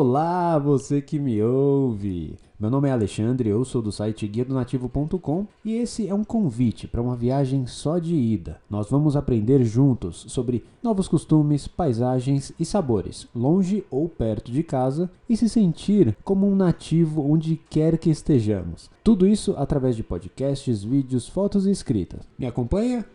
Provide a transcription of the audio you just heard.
Olá, você que me ouve! Meu nome é Alexandre, eu sou do site GuiadoNativo.com e esse é um convite para uma viagem só de ida. Nós vamos aprender juntos sobre novos costumes, paisagens e sabores, longe ou perto de casa, e se sentir como um nativo onde quer que estejamos. Tudo isso através de podcasts, vídeos, fotos e escritas. Me acompanha?